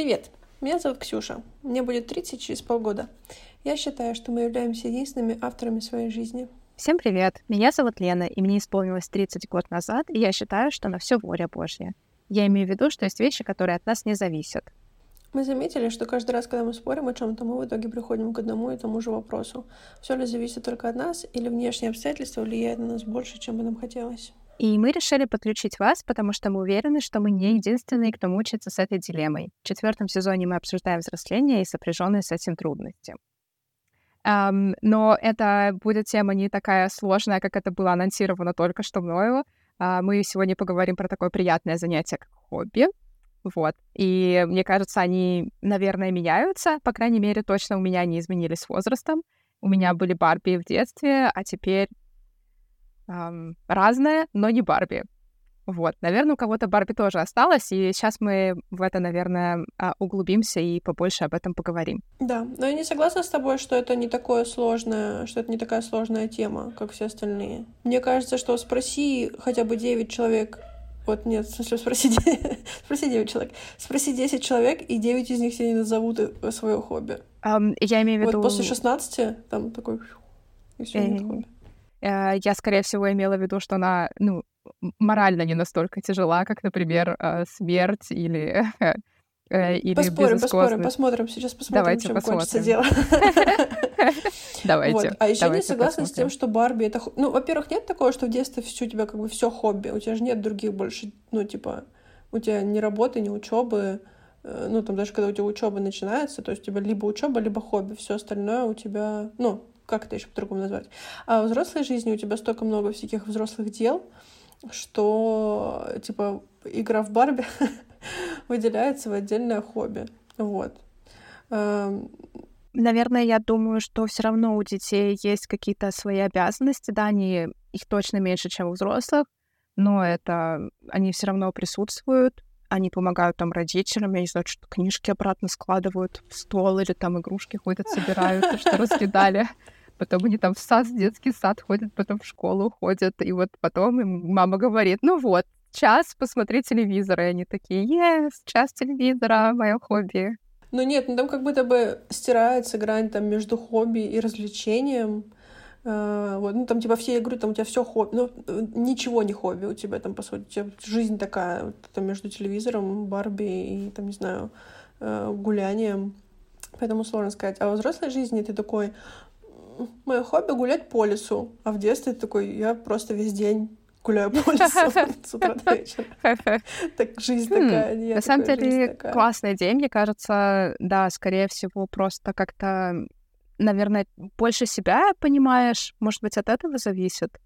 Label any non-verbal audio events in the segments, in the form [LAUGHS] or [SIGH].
Привет, меня зовут Ксюша. Мне будет 30 через полгода. Я считаю, что мы являемся единственными авторами своей жизни. Всем привет! Меня зовут Лена, и мне исполнилось 30 год назад, и я считаю, что на все воля Божья. Я имею в виду, что есть вещи, которые от нас не зависят. Мы заметили, что каждый раз, когда мы спорим о чем-то, мы в итоге приходим к одному и тому же вопросу. Все ли зависит только от нас, или внешние обстоятельства влияют на нас больше, чем бы нам хотелось? И мы решили подключить вас, потому что мы уверены, что мы не единственные, кто мучается с этой дилеммой. В четвертом сезоне мы обсуждаем взросление и сопряженные с этим трудности. Um, но это будет тема не такая сложная, как это было анонсировано только что мною. Uh, мы сегодня поговорим про такое приятное занятие, как хобби. Вот. И мне кажется, они, наверное, меняются. По крайней мере, точно у меня не изменились с возрастом. У меня были Барби в детстве, а теперь эм, разное, но не Барби. Вот, наверное, у кого-то Барби тоже осталось, и сейчас мы в это, наверное, а, углубимся и побольше об этом поговорим. Да, но я не согласна с тобой, что это не такое сложное, что это не такая сложная тема, как все остальные. Мне кажется, что спроси хотя бы 9 человек вот нет, в смысле, спроси, [LAUGHS] спроси 9 человек. Спроси 10 человек, и 9 из них тебе не назовут э, свое хобби. Um, я имею в виду... Вот после 16 там такой... И все, нет хобби. Э, я, скорее всего, имела в виду, что она, ну, морально не настолько тяжела, как, например, э, смерть или [LAUGHS] э, или Поспорим, поспорим, посмотрим. Сейчас посмотрим, Давайте чем посмотрим. кончится дело. [LAUGHS] Давайте. Вот. А еще не согласна с тем, что Барби это... Ну, во-первых, нет такого, что в детстве все у тебя как бы все хобби. У тебя же нет других больше, ну, типа, у тебя ни работы, ни учебы. Ну, там даже когда у тебя учеба начинается, то есть у тебя либо учеба, либо хобби. Все остальное у тебя, ну, как это еще по-другому назвать? А в взрослой жизни у тебя столько много всяких взрослых дел, что, типа, игра в Барби [LAUGHS] выделяется в отдельное хобби. Вот. Эм, Наверное, я думаю, что все равно у детей есть какие-то свои обязанности, да, они их точно меньше, чем у взрослых, но это они все равно присутствуют, они помогают там родителям, я не знаю, что книжки обратно складывают в стол или там игрушки ходят, собирают, что [LAUGHS] раскидали потом они там в сад, в детский сад ходят, потом в школу ходят, и вот потом им мама говорит, ну вот, час посмотреть телевизор, и они такие, yes, час телевизора, мое хобби. Ну нет, ну там как будто бы стирается грань там между хобби и развлечением. Uh, вот, ну там типа все игры, там у тебя все хобби, ну ничего не хобби у тебя там по сути, у тебя жизнь такая, вот, там между телевизором, Барби и там не знаю uh, гулянием, поэтому сложно сказать. А в взрослой жизни ты такой, мое хобби гулять по лесу. А в детстве такой, я просто весь день гуляю по лесу [LAUGHS] с утра до вечера. [LAUGHS] Так жизнь хм, такая. На самом деле, классная идея, мне кажется, да, скорее всего, просто как-то, наверное, больше себя понимаешь, может быть, от этого зависит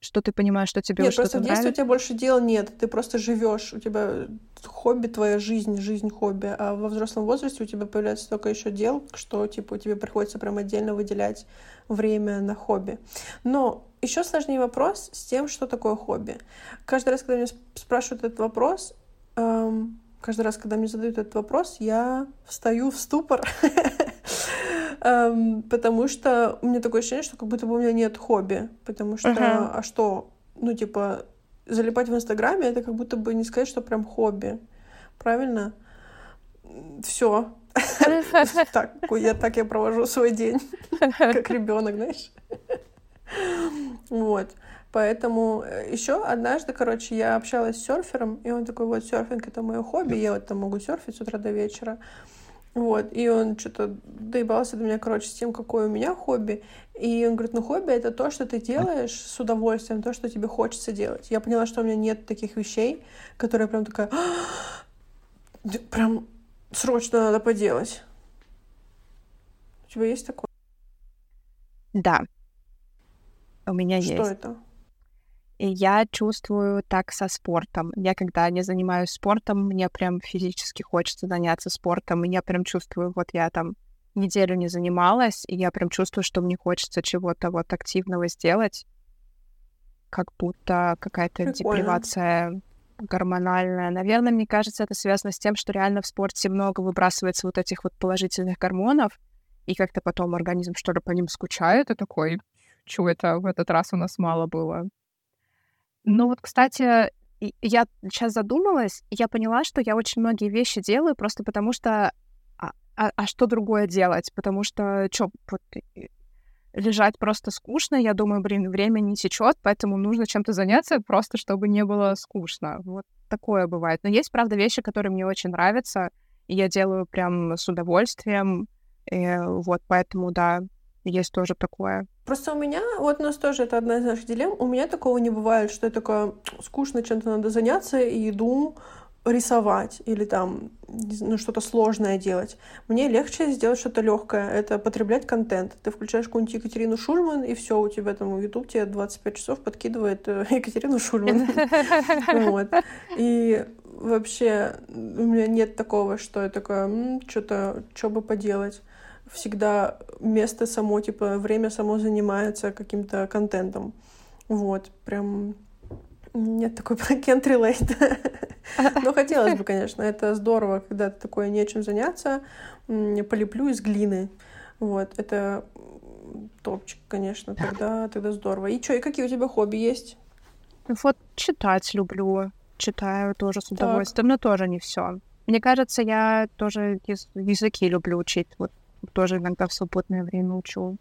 что ты понимаешь, что тебе нет, что-то просто в детстве у тебя больше дел нет, ты просто живешь, у тебя хобби твоя жизнь, жизнь хобби, а во взрослом возрасте у тебя появляется столько еще дел, что типа тебе приходится прям отдельно выделять время на хобби. Но еще сложнее вопрос с тем, что такое хобби. Каждый раз, когда меня спрашивают этот вопрос, эм, каждый раз, когда мне задают этот вопрос, я встаю в ступор [LAUGHS] потому что у меня такое ощущение, что как будто бы у меня нет хобби, потому что, а что, ну, типа, залипать в Инстаграме, это как будто бы не сказать, что прям хобби, правильно? Все. [LAUGHS] Так, я так я провожу свой день, [LAUGHS] как ребенок, знаешь. Вот. Поэтому э, еще однажды, короче, я общалась с серфером, и он такой, вот, серфинг это мое хобби, я вот там могу серфить с утра до вечера. Вот, и он что-то доебался до меня, короче, с тем, какое у меня хобби. И он говорит, ну хобби — это то, что ты делаешь с удовольствием, то, что тебе хочется делать. Я поняла, что у меня нет таких вещей, которые прям такая... Прям срочно надо поделать. У тебя есть такое? Да. У меня что есть. Что это? И я чувствую так со спортом. Я когда не занимаюсь спортом, мне прям физически хочется заняться спортом. И я прям чувствую, вот я там неделю не занималась, и я прям чувствую, что мне хочется чего-то вот активного сделать. Как будто какая-то Прикольно. депривация гормональная. Наверное, мне кажется, это связано с тем, что реально в спорте много выбрасывается вот этих вот положительных гормонов, и как-то потом организм что ли по ним скучает, и такой, чего это в этот раз у нас мало было. Ну вот, кстати, я сейчас задумалась, и я поняла, что я очень многие вещи делаю просто потому что... А, а, а что другое делать? Потому что, что, вот, лежать просто скучно. Я думаю, блин, время не течет, поэтому нужно чем-то заняться, просто чтобы не было скучно. Вот такое бывает. Но есть, правда, вещи, которые мне очень нравятся, и я делаю прям с удовольствием. И вот поэтому, да, есть тоже такое. Просто у меня, вот у нас тоже это одна из наших дилемм, у меня такого не бывает, что я такое скучно чем-то надо заняться и иду рисовать или там ну, что-то сложное делать. Мне легче сделать что-то легкое, это потреблять контент. Ты включаешь какую-нибудь Екатерину Шульман, и все, у тебя там YouTube тебе 25 часов подкидывает э, [LAUGHS] Екатерину Шульман. [LAUGHS] Вот. И вообще у меня нет такого, что я такая, что-то, что бы поделать всегда место само, типа, время само занимается каким-то контентом. Вот, прям нет такой [LAUGHS] can't relate. [LAUGHS] Но хотелось бы, конечно. Это здорово, когда такое нечем заняться. Полеплю из глины. Вот, это топчик, конечно. Тогда, тогда здорово. И что, и какие у тебя хобби есть? Вот читать люблю. Читаю тоже с удовольствием, так. но тоже не все. Мне кажется, я тоже языки люблю учить. Вот тоже иногда в свободное время учу.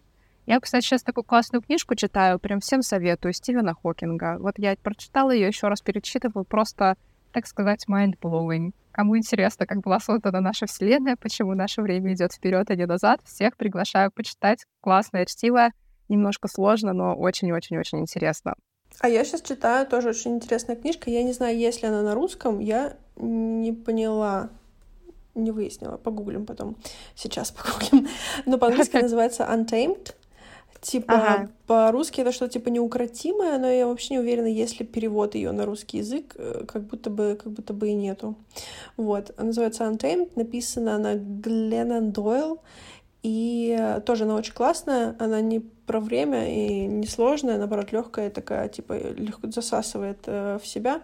Я, кстати, сейчас такую классную книжку читаю, прям всем советую, Стивена Хокинга. Вот я прочитала ее, еще раз перечитываю, просто, так сказать, mind-blowing. Кому интересно, как была создана наша Вселенная, почему наше время идет вперед, а не назад, всех приглашаю почитать. Классное чтиво, немножко сложно, но очень-очень-очень интересно. А я сейчас читаю тоже очень интересная книжка. Я не знаю, есть ли она на русском, я не поняла не выяснила, погуглим потом. Сейчас погуглим. Но по-английски [LAUGHS] называется Untamed. Типа ага. по-русски это что-то типа неукротимое, но я вообще не уверена, есть ли перевод ее на русский язык, э, как будто бы, как будто бы и нету. Вот, она называется Untamed, написана на Гленнон Дойл, и тоже она очень классная, она не про время и не сложная, наоборот, легкая такая, типа, легко засасывает э, в себя,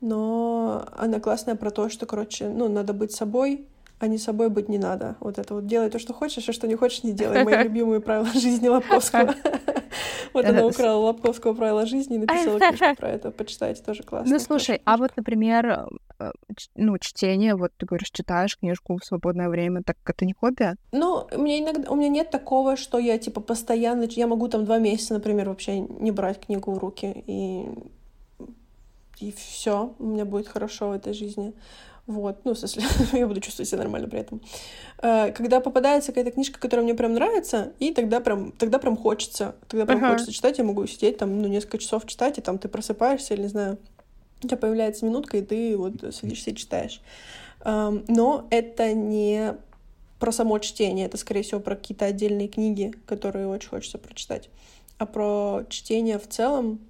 но она классная про то, что, короче, ну, надо быть собой, а не собой быть не надо. Вот это вот делай то, что хочешь, а что не хочешь, не делай. Мои [LAUGHS] любимые правила жизни Лобковского. [LAUGHS] Вот она украла Лобковского правила жизни и написала [LAUGHS] книжку про это. Почитайте, тоже классно. Ну, слушай, а вот, например, э, ну, чтение, вот ты говоришь, читаешь книжку в свободное время, так это не хобби? Ну, у меня иногда, у меня нет такого, что я, типа, постоянно, я могу там два месяца, например, вообще не брать книгу в руки, и и все, у меня будет хорошо в этой жизни. Вот, ну, в смысле, [LAUGHS] я буду чувствовать себя нормально при этом. Э, когда попадается какая-то книжка, которая мне прям нравится, и тогда прям, тогда прям хочется. Тогда прям uh-huh. хочется читать, я могу сидеть там, ну, несколько часов читать, и там ты просыпаешься, или, не знаю, у тебя появляется минутка, и ты вот садишься и читаешь. Но это не про само чтение, это, скорее всего, про какие-то отдельные книги, которые очень хочется прочитать. А про чтение в целом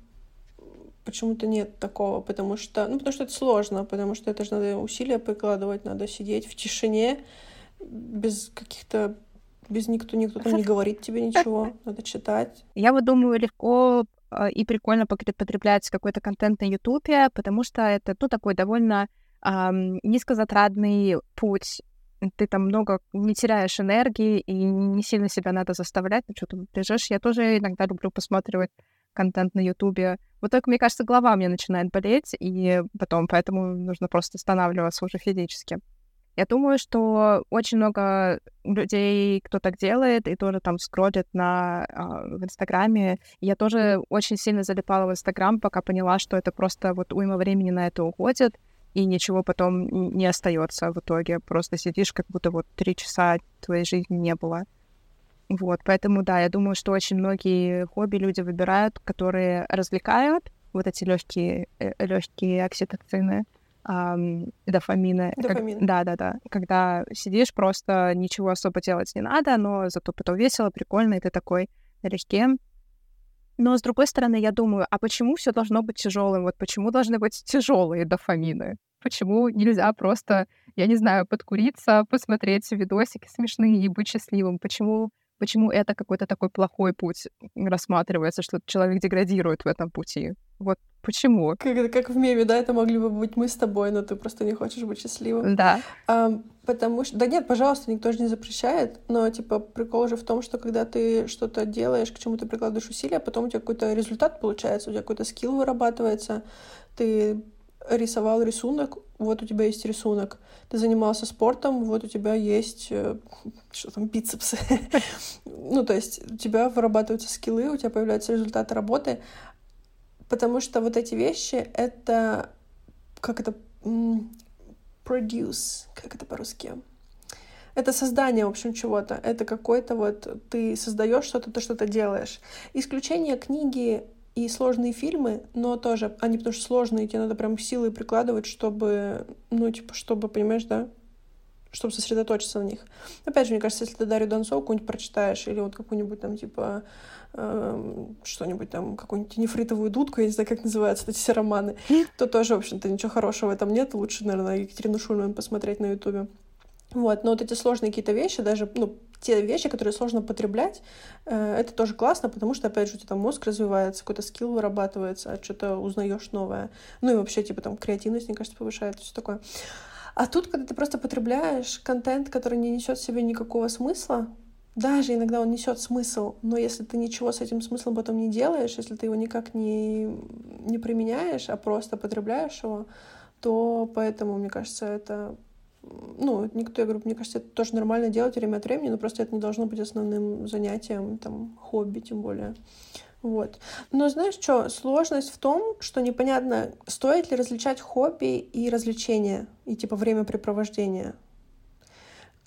почему-то нет такого, потому что, ну, потому что это сложно, потому что это же надо усилия прикладывать, надо сидеть в тишине, без каких-то без никто, никто там не говорит тебе ничего, [LAUGHS] надо читать. Я вот думаю, легко а, и прикольно потреблять какой-то контент на Ютубе, потому что это, ну, такой довольно эм, низкозатратный путь. Ты там много не теряешь энергии, и не сильно себя надо заставлять, ну, что то лежишь. Я тоже иногда люблю посматривать контент на Ютубе. Вот только, мне кажется, голова мне начинает болеть, и потом, поэтому нужно просто останавливаться уже физически. Я думаю, что очень много людей, кто так делает, и тоже там скроллит на, э, в Инстаграме. Я тоже очень сильно залипала в Инстаграм, пока поняла, что это просто вот уйма времени на это уходит, и ничего потом не остается в итоге. Просто сидишь, как будто вот три часа твоей жизни не было. Вот, поэтому, да, я думаю, что очень многие хобби люди выбирают, которые развлекают, вот эти легкие, э, легкие окситоцины, эм, дофамины. Дофамин. Как, да, да, да. Когда сидишь, просто ничего особо делать не надо, но зато потом весело, прикольно, и ты такой налегке. Но с другой стороны, я думаю, а почему все должно быть тяжелым? Вот почему должны быть тяжелые дофамины? Почему нельзя просто, я не знаю, подкуриться, посмотреть видосики смешные и быть счастливым? Почему почему это какой-то такой плохой путь рассматривается, что человек деградирует в этом пути. Вот почему? Как, как в меме, да, это могли бы быть мы с тобой, но ты просто не хочешь быть счастливым. Да. А, потому что... Да нет, пожалуйста, никто же не запрещает, но, типа, прикол же в том, что когда ты что-то делаешь, к чему ты прикладываешь усилия, потом у тебя какой-то результат получается, у тебя какой-то скилл вырабатывается, ты рисовал рисунок, вот у тебя есть рисунок. Ты занимался спортом, вот у тебя есть, э, что там, бицепсы. [LAUGHS] ну, то есть у тебя вырабатываются скиллы, у тебя появляются результаты работы, потому что вот эти вещи — это, как это, produce, как это по-русски? Это создание, в общем, чего-то. Это какой-то вот ты создаешь что-то, ты что-то делаешь. Исключение книги и сложные фильмы, но тоже они потому что сложные, тебе надо прям силой прикладывать, чтобы, ну, типа, чтобы, понимаешь, да, чтобы сосредоточиться на них. Опять же, мне кажется, если ты Дарью Донцову какую-нибудь прочитаешь, или вот какую-нибудь там, типа, э, что-нибудь там, какую-нибудь нефритовую дудку, я не знаю, как называются эти все романы, [LAUGHS] то тоже, в общем-то, ничего хорошего в этом нет. Лучше, наверное, Екатерину Шульман посмотреть на Ютубе. Вот, но вот эти сложные какие-то вещи, даже, ну, те вещи, которые сложно потреблять, э, это тоже классно, потому что, опять же, у тебя там мозг развивается, какой-то скилл вырабатывается, что-то узнаешь новое. Ну и вообще, типа, там, креативность, мне кажется, повышает, все такое. А тут, когда ты просто потребляешь контент, который не несет в себе никакого смысла, даже иногда он несет смысл, но если ты ничего с этим смыслом потом не делаешь, если ты его никак не, не применяешь, а просто потребляешь его, то поэтому, мне кажется, это ну, никто, я говорю, мне кажется, это тоже нормально делать время от времени, но просто это не должно быть основным занятием, там, хобби тем более. Вот. Но знаешь что, сложность в том, что непонятно, стоит ли различать хобби и развлечения, и типа времяпрепровождение.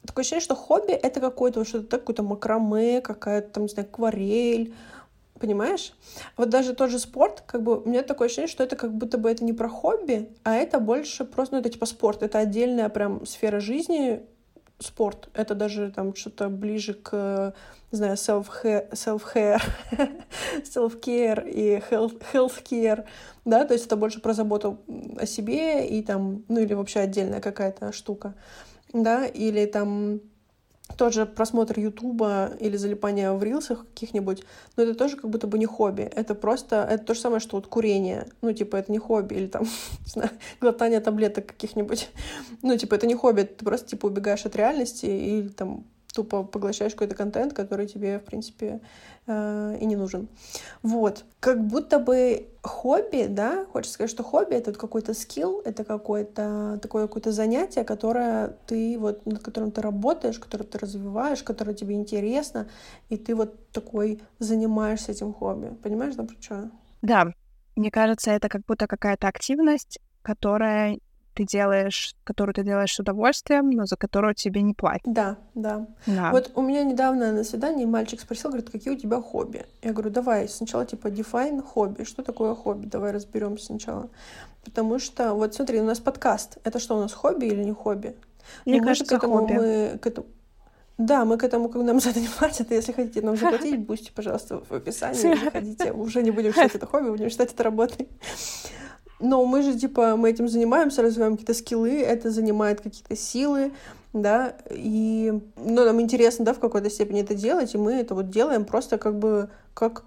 Такое ощущение, что хобби — это какое-то что-то какое-то макраме, какая-то там, не знаю, акварель, Понимаешь? Вот даже тот же спорт, как бы, у меня такое ощущение, что это как будто бы это не про хобби, а это больше просто, ну, это типа спорт. Это отдельная прям сфера жизни, спорт. Это даже там что-то ближе к, не знаю, self-care, self-care, [LAUGHS] self-care и health, health-care, да, то есть это больше про заботу о себе и там, ну, или вообще отдельная какая-то штука, да, или там тот же просмотр Ютуба или залипание в рилсах каких-нибудь, но это тоже как будто бы не хобби. Это просто, это то же самое, что вот курение. Ну, типа, это не хобби. Или там, [LAUGHS] не знаю, глотание таблеток каких-нибудь. Ну, типа, это не хобби. Ты просто, типа, убегаешь от реальности и там тупо поглощаешь какой-то контент, который тебе, в принципе, э, и не нужен. Вот. Как будто бы хобби, да, хочется сказать, что хобби — это какой-то скилл, это какое-то такое какое-то занятие, которое ты вот, над которым ты работаешь, которое ты развиваешь, которое тебе интересно, и ты вот такой занимаешься этим хобби. Понимаешь, да, что? Да. Мне кажется, это как будто какая-то активность, которая ты делаешь, которую ты делаешь с удовольствием, но за которую тебе не платят. Да, да, да. Вот у меня недавно на свидании мальчик спросил, говорит, какие у тебя хобби? Я говорю, давай сначала типа define хобби. Что такое хобби? Давай разберемся сначала. Потому что, вот смотри, у нас подкаст. Это что, у нас хобби или не хобби? Мне ну, кажется, к этому, хобби. Мы, к этому, да, мы к этому, когда нам за это не платят, если хотите нам заплатить, [LAUGHS] будьте, пожалуйста, в описании, заходите. [LAUGHS] Уже не будем считать это хобби, будем считать это работой. Но мы же, типа, мы этим занимаемся, развиваем какие-то скиллы, это занимает какие-то силы, да, и, ну, нам интересно, да, в какой-то степени это делать, и мы это вот делаем просто как бы как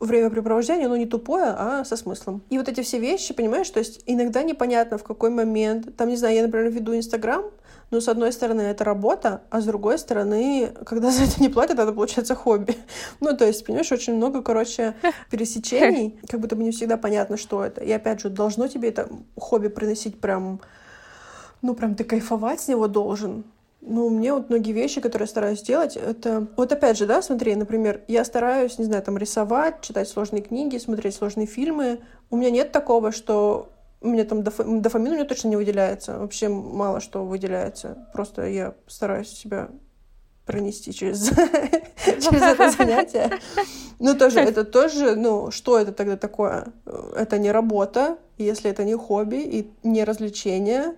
времяпрепровождение, но не тупое, а со смыслом. И вот эти все вещи, понимаешь, то есть иногда непонятно, в какой момент, там, не знаю, я, например, веду Инстаграм, но с одной стороны это работа, а с другой стороны, когда за это не платят, это получается хобби. [LAUGHS] Ну, то есть, понимаешь, очень много, короче, [LAUGHS] пересечений, как будто бы не всегда понятно, что это. И опять же, должно тебе это хобби приносить прям, ну, прям ты кайфовать с него должен. Ну, мне вот многие вещи, которые я стараюсь делать, это... Вот опять же, да, смотри, например, я стараюсь, не знаю, там, рисовать, читать сложные книги, смотреть сложные фильмы. У меня нет такого, что у меня там доф... дофамин у меня точно не выделяется. Вообще мало что выделяется. Просто я стараюсь себя пронести через, [LAUGHS] через это занятие. Ну, тоже, это тоже, ну, что это тогда такое? Это не работа, если это не хобби и не развлечение,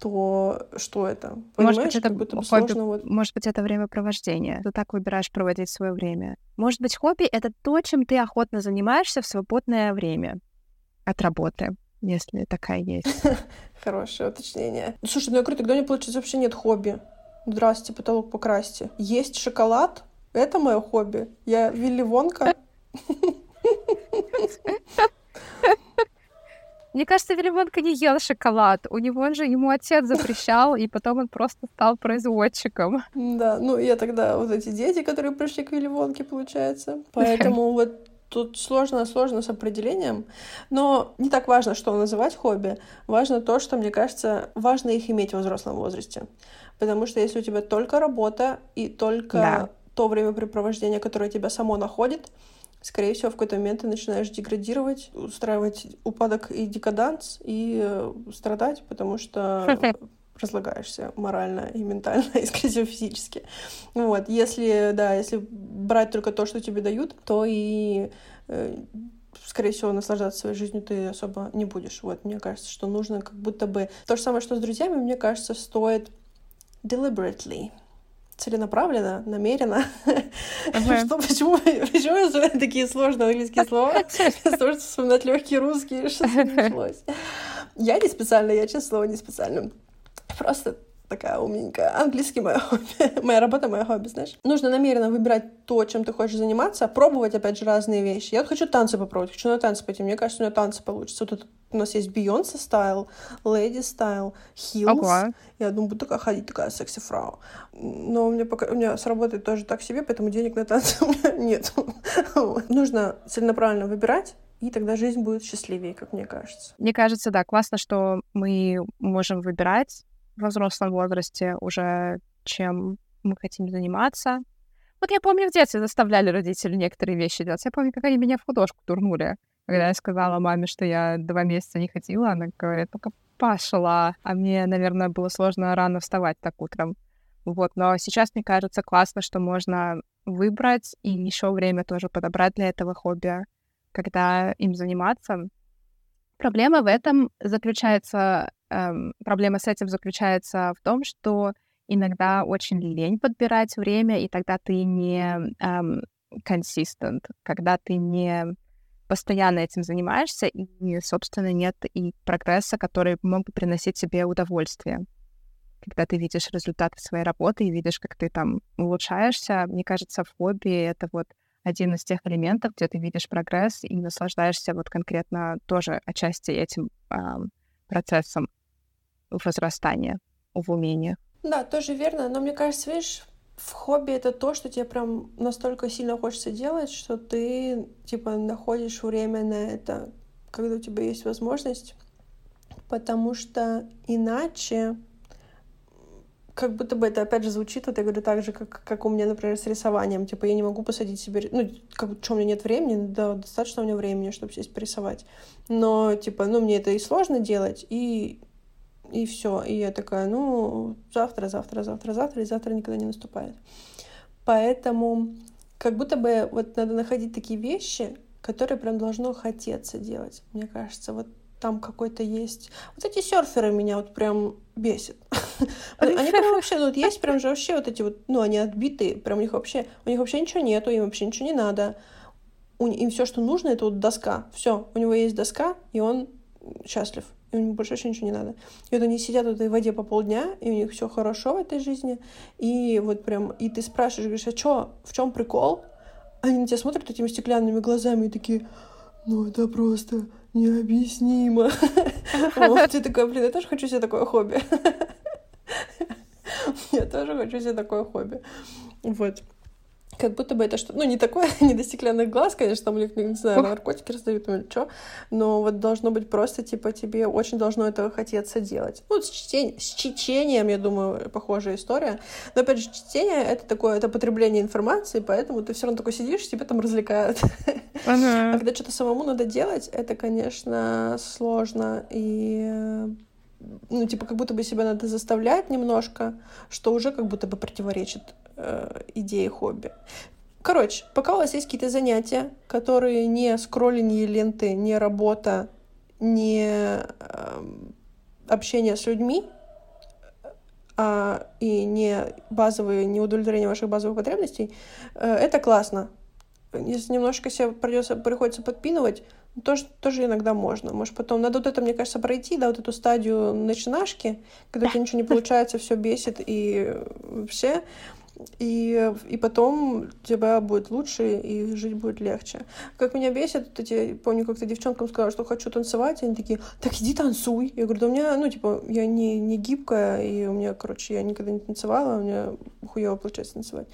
то что это? Понимаешь, может быть, это будто хобби, сложно вот... может быть, это времяпровождение. Ты так выбираешь проводить свое время. Может быть, хобби — это то, чем ты охотно занимаешься в свободное время от работы если такая есть. [LAUGHS] Хорошее уточнение. Слушай, ну я говорю, тогда у меня, получается, вообще нет хобби. Здрасте, потолок покрасьте. Есть шоколад — это мое хобби. Я Вилли Вонка. [LAUGHS] Мне кажется, Вилли Вонка не ел шоколад. У него же ему отец запрещал, и потом он просто стал производчиком. Да, ну я тогда вот эти дети, которые пришли к Вилли Вонке, получается. [LAUGHS] Поэтому вот Тут сложно-сложно с определением, но не так важно, что называть хобби. Важно то, что, мне кажется, важно их иметь в взрослом возрасте. Потому что если у тебя только работа и только да. то времяпрепровождение, которое тебя само находит, скорее всего, в какой-то момент ты начинаешь деградировать, устраивать упадок и декаданс, и э, страдать, потому что [LAUGHS] разлагаешься морально и ментально, и, скорее всего, физически. Вот. Если, да, если брать только то, что тебе дают, то и э, скорее всего, наслаждаться своей жизнью ты особо не будешь. Вот, мне кажется, что нужно как будто бы... То же самое, что с друзьями, мне кажется, стоит deliberately целенаправленно, намеренно. Uh-huh. [LAUGHS] Что, почему, почему я называю такие сложные английские слова? [LAUGHS] Что вспоминать легкие русские, [LAUGHS] что началось. Я не специально, я, честно слово, не специально. Просто такая умненькая. Английский мое хобби. [LAUGHS] Моя работа мое хобби, знаешь. Нужно намеренно выбирать то, чем ты хочешь заниматься, пробовать, опять же, разные вещи. Я вот хочу танцы попробовать, хочу на танцы пойти. Мне кажется, у меня танцы получится. Вот тут у нас есть Бейонсе стайл, Lady style, heels. Я думаю, буду такая ходить, такая секси-фрау. Но у меня, пока, у меня сработает тоже так себе, поэтому денег на танцы [LAUGHS] у меня нет. Нужно целенаправленно выбирать, и тогда жизнь будет счастливее, как мне кажется. Мне кажется, да, классно, что мы можем выбирать в взрослом возрасте уже, чем мы хотим заниматься. Вот я помню, в детстве заставляли родители некоторые вещи делать. Я помню, как они меня в художку турнули. Когда я сказала маме, что я два месяца не ходила, она говорит, только пошла. А мне, наверное, было сложно рано вставать так утром. Вот, но сейчас мне кажется классно, что можно выбрать и еще время тоже подобрать для этого хобби, когда им заниматься. Проблема в этом заключается, проблема с этим заключается в том, что иногда очень лень подбирать время, и тогда ты не эм, consistent, когда ты не постоянно этим занимаешься, и, собственно, нет и прогресса, который мог бы приносить тебе удовольствие. Когда ты видишь результаты своей работы и видишь, как ты там улучшаешься, мне кажется, в хобби это вот один из тех элементов, где ты видишь прогресс и наслаждаешься вот конкретно тоже отчасти этим э, процессом возрастания в умении. Да, тоже верно, но мне кажется, видишь, в хобби это то, что тебе прям настолько сильно хочется делать, что ты типа находишь время на это, когда у тебя есть возможность, потому что иначе как будто бы это опять же звучит, вот я говорю, так же, как, как у меня, например, с рисованием. Типа, я не могу посадить себе... Ну, как что, у меня нет времени? Да, достаточно у меня времени, чтобы сесть порисовать. Но, типа, ну, мне это и сложно делать, и, и все. И я такая, ну, завтра, завтра, завтра, завтра, и завтра никогда не наступает. Поэтому как будто бы вот надо находить такие вещи, которые прям должно хотеться делать, мне кажется. Вот там какой-то есть... Вот эти серферы меня вот прям бесят. [LAUGHS] Они прям вообще, ну, вот есть прям же вообще вот эти вот, ну, они отбитые, прям у них вообще, у них вообще ничего нету, им вообще ничего не надо. Им все, что нужно, это вот доска. Все, у него есть доска, и он счастлив. И у него больше вообще ничего не надо. И вот они сидят в этой воде по полдня, и у них все хорошо в этой жизни. И вот прям, и ты спрашиваешь, говоришь, а что, в чем прикол? Они на тебя смотрят этими стеклянными глазами и такие, ну это просто необъяснимо. [LAUGHS] Вот, ты такой, блин, я тоже хочу себе такое хобби. [LAUGHS] Я тоже хочу себе такое хобби. Вот как будто бы это что ну, не такое, [LAUGHS] не до стеклянных глаз, конечно, там не знаю, наркотики раздают или что, но вот должно быть просто, типа, тебе очень должно этого хотеться делать. Ну, с, чтень... с чтением, я думаю, похожая история, но, опять же, чтение — это такое, это потребление информации, поэтому ты все равно такой сидишь, тебя там развлекают. Uh-huh. [LAUGHS] А когда что-то самому надо делать, это, конечно, сложно, и ну, типа, как будто бы себя надо заставлять немножко, что уже как будто бы противоречит э, идеи хобби. Короче, пока у вас есть какие-то занятия, которые не скроллинг ленты, не работа, не э, общение с людьми, а, и не базовые, не удовлетворение ваших базовых потребностей, э, это классно. Если немножко себе придется, приходится подпинывать, тоже, тоже иногда можно. Может, потом надо вот это, мне кажется, пройти, да, вот эту стадию начинашки, когда у тебя ничего не получается, все бесит и все и, и потом тебя будет лучше, и жить будет легче. Как меня бесит, вот эти, помню, как-то девчонкам сказала, что хочу танцевать, и они такие, так иди танцуй. Я говорю, да у меня, ну, типа, я не, не гибкая, и у меня, короче, я никогда не танцевала, у меня хуево получается танцевать.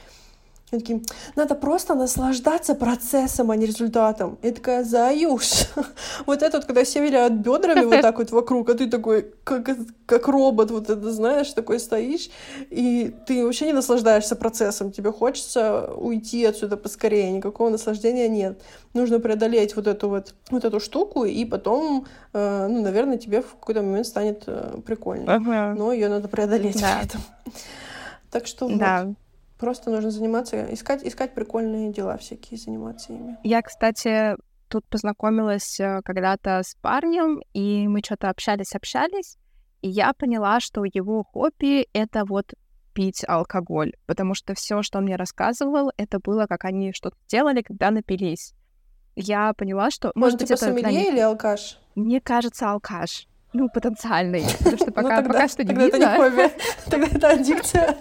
Они такие, надо просто наслаждаться процессом, а не результатом. Я такая, заюш. [LAUGHS] вот это вот, когда все виляют бедрами вот так вот вокруг, а ты такой, как, как робот, вот это, знаешь, такой стоишь, и ты вообще не наслаждаешься процессом. Тебе хочется уйти отсюда поскорее, никакого наслаждения нет. Нужно преодолеть вот эту вот, вот эту штуку, и потом, э, ну, наверное, тебе в какой-то момент станет э, прикольно. Ага. Но ее надо преодолеть да. Так что да. вот. Просто нужно заниматься, искать, искать прикольные дела всякие, заниматься ими. Я, кстати, тут познакомилась э, когда-то с парнем, и мы что-то общались-общались, и я поняла, что его хобби — это вот пить алкоголь, потому что все, что он мне рассказывал, это было, как они что-то делали, когда напились. Я поняла, что... Может, может типа это... сомелье или алкаш? Мне кажется, алкаш. Ну, потенциальный. Потому что [LAUGHS] ну пока, пока что не тогда видно. Это не хобби. [LAUGHS] Тогда это аддикция.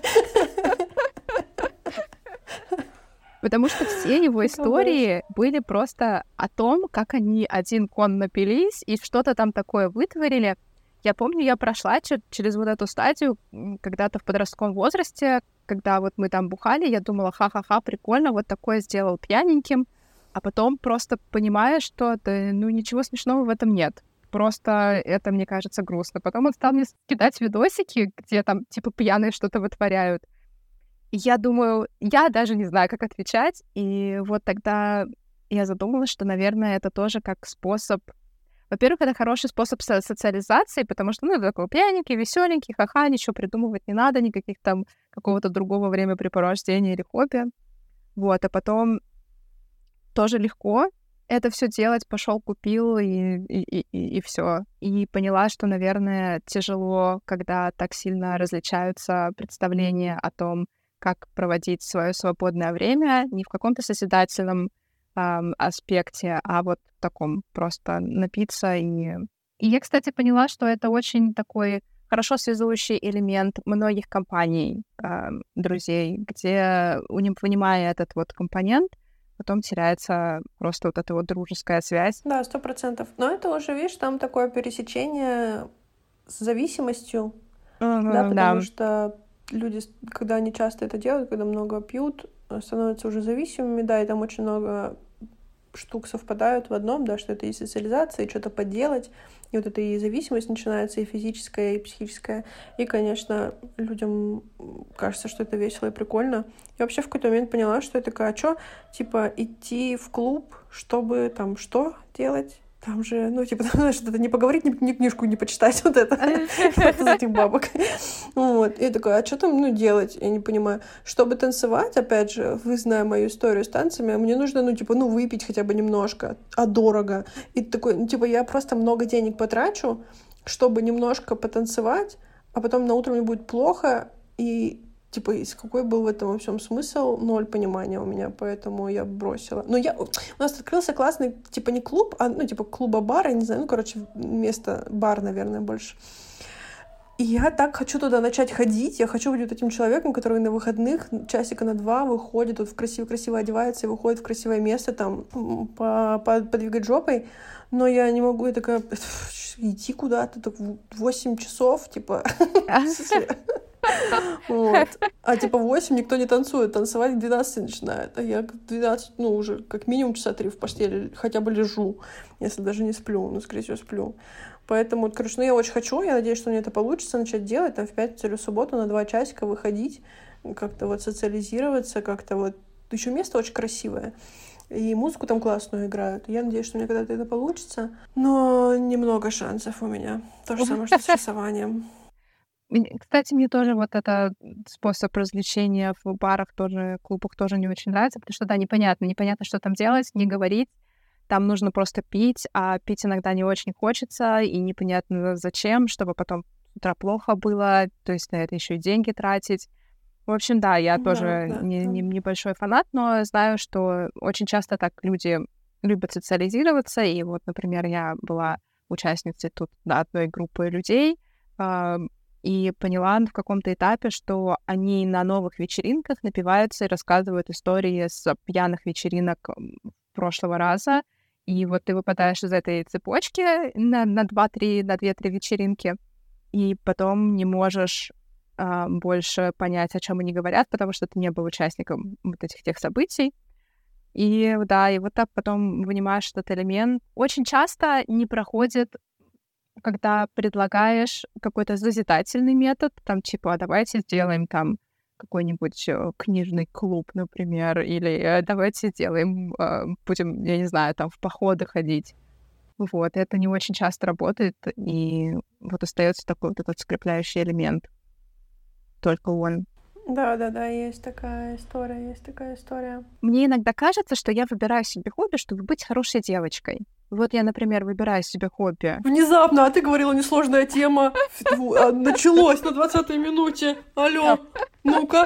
Потому что все его истории были просто о том, как они один кон напились и что-то там такое вытворили. Я помню, я прошла через вот эту стадию когда-то в подростковом возрасте, когда вот мы там бухали, я думала, ха-ха-ха, прикольно, вот такое сделал пьяненьким, а потом просто понимаешь, что да, ну ничего смешного в этом нет. Просто это, мне кажется, грустно. Потом он стал мне кидать видосики, где там типа пьяные что-то вытворяют я думаю, я даже не знаю, как отвечать. И вот тогда я задумалась, что, наверное, это тоже как способ... Во-первых, это хороший способ со- социализации, потому что, ну, такой пьяненький, веселенький, ха-ха, ничего придумывать не надо, никаких там какого-то другого времяпрепровождения или хобби. Вот, а потом тоже легко это все делать, пошел, купил и, и, и, и все. И поняла, что, наверное, тяжело, когда так сильно различаются представления о том, как проводить свое свободное время не в каком-то созидательном эм, аспекте, а вот в таком просто напиться и... И я, кстати, поняла, что это очень такой хорошо связующий элемент многих компаний, э, друзей, где, вынимая этот вот компонент, потом теряется просто вот эта вот дружеская связь. Да, сто процентов. Но это уже, видишь, там такое пересечение с зависимостью, uh-huh, да, потому да. что люди, когда они часто это делают, когда много пьют, становятся уже зависимыми, да, и там очень много штук совпадают в одном, да, что это и социализация, и что-то поделать, и вот эта и зависимость начинается, и физическая, и психическая. И, конечно, людям кажется, что это весело и прикольно. Я вообще в какой-то момент поняла, что я такая, а что, типа, идти в клуб, чтобы там что делать? Там же, ну, типа, [LAUGHS] знаешь, это не поговорить, ни, ни книжку не почитать, вот это, [LAUGHS] из этих бабок. Вот. И я такая, а что там, ну, делать? Я не понимаю. Чтобы танцевать, опять же, вы зная мою историю с танцами, мне нужно, ну, типа, ну, выпить хотя бы немножко, а дорого. И такой, ну, типа, я просто много денег потрачу, чтобы немножко потанцевать, а потом на утро мне будет плохо, и типа, какой был в этом во всем смысл, ноль понимания у меня, поэтому я бросила. Но я... У нас открылся классный, типа, не клуб, а, ну, типа, клуба-бар, я не знаю, ну, короче, место, бар, наверное, больше. И я так хочу туда начать ходить. Я хочу быть вот этим человеком, который на выходных часика на два выходит, вот в красиво-красиво одевается и выходит в красивое место, там, по, по, подвигать жопой. Но я не могу, я такая, идти куда-то, так 8 часов, типа, [LAUGHS] Вот. [LAUGHS] А типа в 8 никто не танцует, танцевать к 12 начинает. А я к 12, ну, уже как минимум часа три в постели хотя бы лежу, если даже не сплю, ну, скорее всего, сплю. Поэтому, короче, ну, я очень хочу, я надеюсь, что мне это получится начать делать, там, в пятницу или в субботу на два часика выходить, как-то вот социализироваться, как-то вот... Еще место очень красивое. И музыку там классную играют. Я надеюсь, что мне когда-то это получится. Но немного шансов у меня. То же самое, что с [LAUGHS] рисованием. Кстати, мне тоже вот этот способ развлечения в барах тоже, клубах тоже не очень нравится, потому что, да, непонятно, непонятно, что там делать, не говорить. Там нужно просто пить, а пить иногда не очень хочется, и непонятно зачем, чтобы потом с утра плохо было, то есть на это еще и деньги тратить. В общем, да, я да, тоже да, не, да. Не, небольшой фанат, но знаю, что очень часто так люди любят социализироваться, и вот, например, я была участницей тут да, одной группы людей, и поняла в каком-то этапе, что они на новых вечеринках напиваются и рассказывают истории с пьяных вечеринок прошлого раза. И вот ты выпадаешь из этой цепочки на, на 2-3, на 2-3 вечеринки, и потом не можешь а, больше понять, о чем они говорят, потому что ты не был участником вот этих тех событий. И да, и вот так потом вынимаешь этот элемент. Очень часто не проходит, когда предлагаешь какой-то созидательный метод, там типа, а давайте сделаем там какой-нибудь э, книжный клуб, например, или э, давайте сделаем, э, будем, я не знаю, там в походы ходить. Вот, это не очень часто работает, и вот остается такой вот этот скрепляющий элемент. Только он. Да, да, да, есть такая история, есть такая история. Мне иногда кажется, что я выбираю себе хобби, чтобы быть хорошей девочкой. Вот я, например, выбираю себе хобби. Внезапно, а ты говорила, несложная тема. А, [LAUGHS] началось на 20-й минуте. Алло, ну-ка.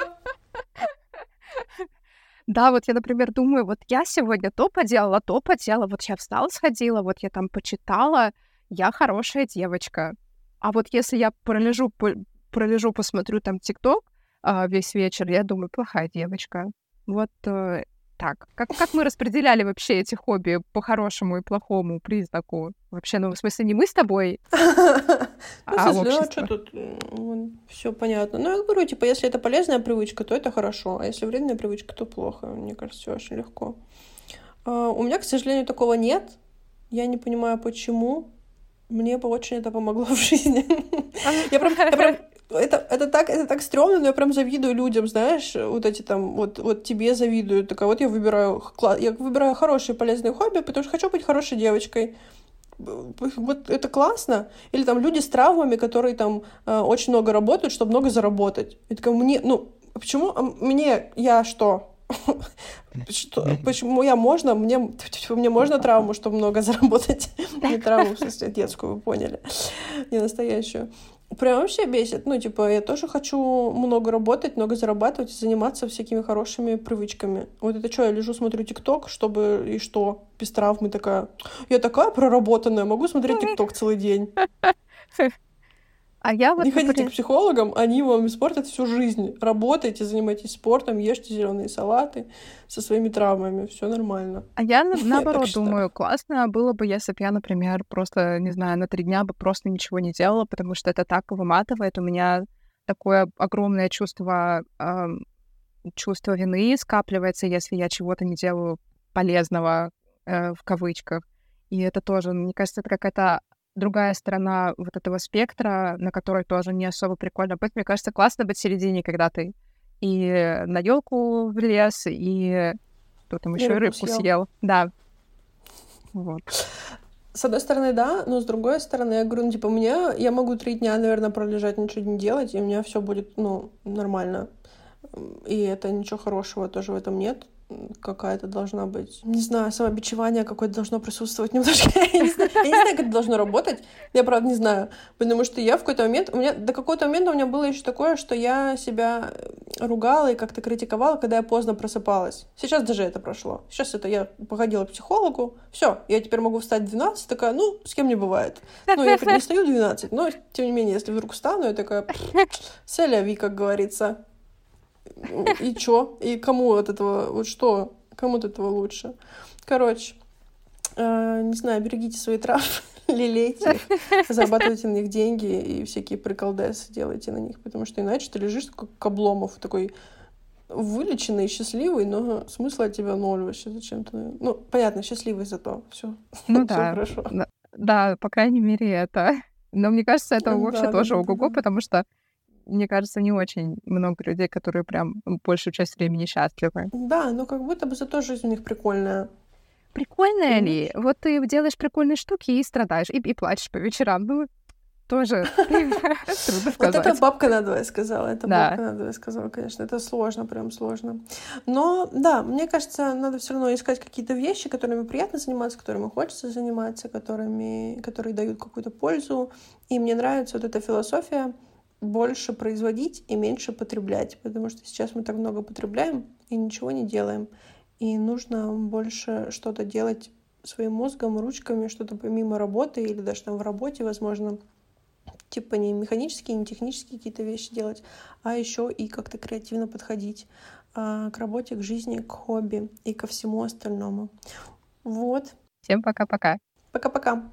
Да, вот я, например, думаю, вот я сегодня то поделала, то поделала, вот я встала, сходила, вот я там почитала, я хорошая девочка. А вот если я пролежу, пролежу, посмотрю там ТикТок а, весь вечер, я думаю, плохая девочка. Вот э, так. Как, как мы распределяли вообще эти хобби по хорошему и плохому признаку? Вообще, ну, в смысле, не мы с тобой, [LAUGHS] ну, а общество. что тут? Все понятно. Ну, я говорю, типа, если это полезная привычка, то это хорошо, а если вредная привычка, то плохо. Мне кажется, все очень легко. А, у меня, к сожалению, такого нет. Я не понимаю, почему. Мне бы очень это помогло [LAUGHS] в жизни. Я прям, я прям [LAUGHS] это, это так, это так стрёмно, но я прям завидую людям, знаешь, вот эти там, вот, вот тебе завидую, такая, вот я выбираю, я выбираю хорошие полезные хобби, потому что хочу быть хорошей девочкой. Вот это классно. Или там люди с травмами, которые там э, очень много работают, чтобы много заработать. И такая, мне, ну, почему а мне, я что? [LAUGHS] что? Почему я можно? Мне, мне можно травму, чтобы много [LAUGHS] заработать? Не травму, в смысле, детскую, вы поняли. Не настоящую. Прям вообще бесит. Ну, типа, я тоже хочу много работать, много зарабатывать и заниматься всякими хорошими привычками. Вот это что, я лежу, смотрю ТикТок, чтобы и что? Без травмы такая. Я такая проработанная, могу смотреть ТикТок целый день. [LAUGHS] А я вот... Не ходите к психологам, они вам испортят всю жизнь. Работайте, занимайтесь спортом, ешьте зеленые салаты со своими травмами, все нормально. А я [LAUGHS] наоборот думаю, классно было бы, если бы я, например, просто, не знаю, на три дня бы просто ничего не делала, потому что это так выматывает. У меня такое огромное чувство, э, чувство вины скапливается, если я чего-то не делаю полезного э, в кавычках. И это тоже, мне кажется, это какая-то другая сторона вот этого спектра, на которой тоже не особо прикольно быть. Мне кажется, классно быть в середине, когда ты и на елку влез, и кто там еще рыбку съел. съел. Да. Вот. С одной стороны, да, но с другой стороны, я говорю, ну, типа, мне, я могу три дня, наверное, пролежать, ничего не делать, и у меня все будет, ну, нормально. И это ничего хорошего тоже в этом нет какая-то должна быть. Не знаю, самобичевание какое-то должно присутствовать [LAUGHS] немножко. я, не знаю, как это должно работать. Я, правда, не знаю. Потому что я в какой-то момент... У меня до какого-то момента у меня было еще такое, что я себя ругала и как-то критиковала, когда я поздно просыпалась. Сейчас даже это прошло. Сейчас это я походила к психологу. Все, я теперь могу встать в 12, такая, ну, с кем не бывает. Ну, я не встаю в 12, но, тем не менее, если вдруг встану, я такая, селяви, как говорится. И чё? И кому от этого, вот что? Кому от этого лучше? Короче, э, не знаю, берегите свои травы, [LAUGHS] лелейте их, зарабатывайте на них деньги и всякие приколдесы делайте на них, потому что иначе ты лежишь как Обломов, такой вылеченный, счастливый, но смысла от тебя ноль вообще. Зачем ты? Ну, понятно, счастливый зато. Все. Ну [LAUGHS] да. хорошо. Да, да, по крайней мере, это. Но мне кажется, это вообще да, тоже да, ого-го, да. потому что мне кажется, не очень много людей, которые прям большую часть времени счастливы. Да, но как будто бы зато жизнь у них прикольная. Прикольная ли? Вот ты делаешь прикольные штуки и страдаешь, и, и плачешь по вечерам. Ну, тоже [LAUGHS] [LAUGHS] трудно сказать. Вот это бабка надвое сказала, это бабка надвое сказала, конечно, это сложно, прям сложно. Но, да, мне кажется, надо все равно искать какие-то вещи, которыми приятно заниматься, которыми хочется заниматься, которыми, которые дают какую-то пользу. И мне нравится вот эта философия, больше производить и меньше потреблять, потому что сейчас мы так много потребляем и ничего не делаем. И нужно больше что-то делать своим мозгом, ручками, что-то помимо работы или даже там в работе, возможно, типа не механические, не технические какие-то вещи делать, а еще и как-то креативно подходить а, к работе, к жизни, к хобби и ко всему остальному. Вот. Всем пока-пока. Пока-пока.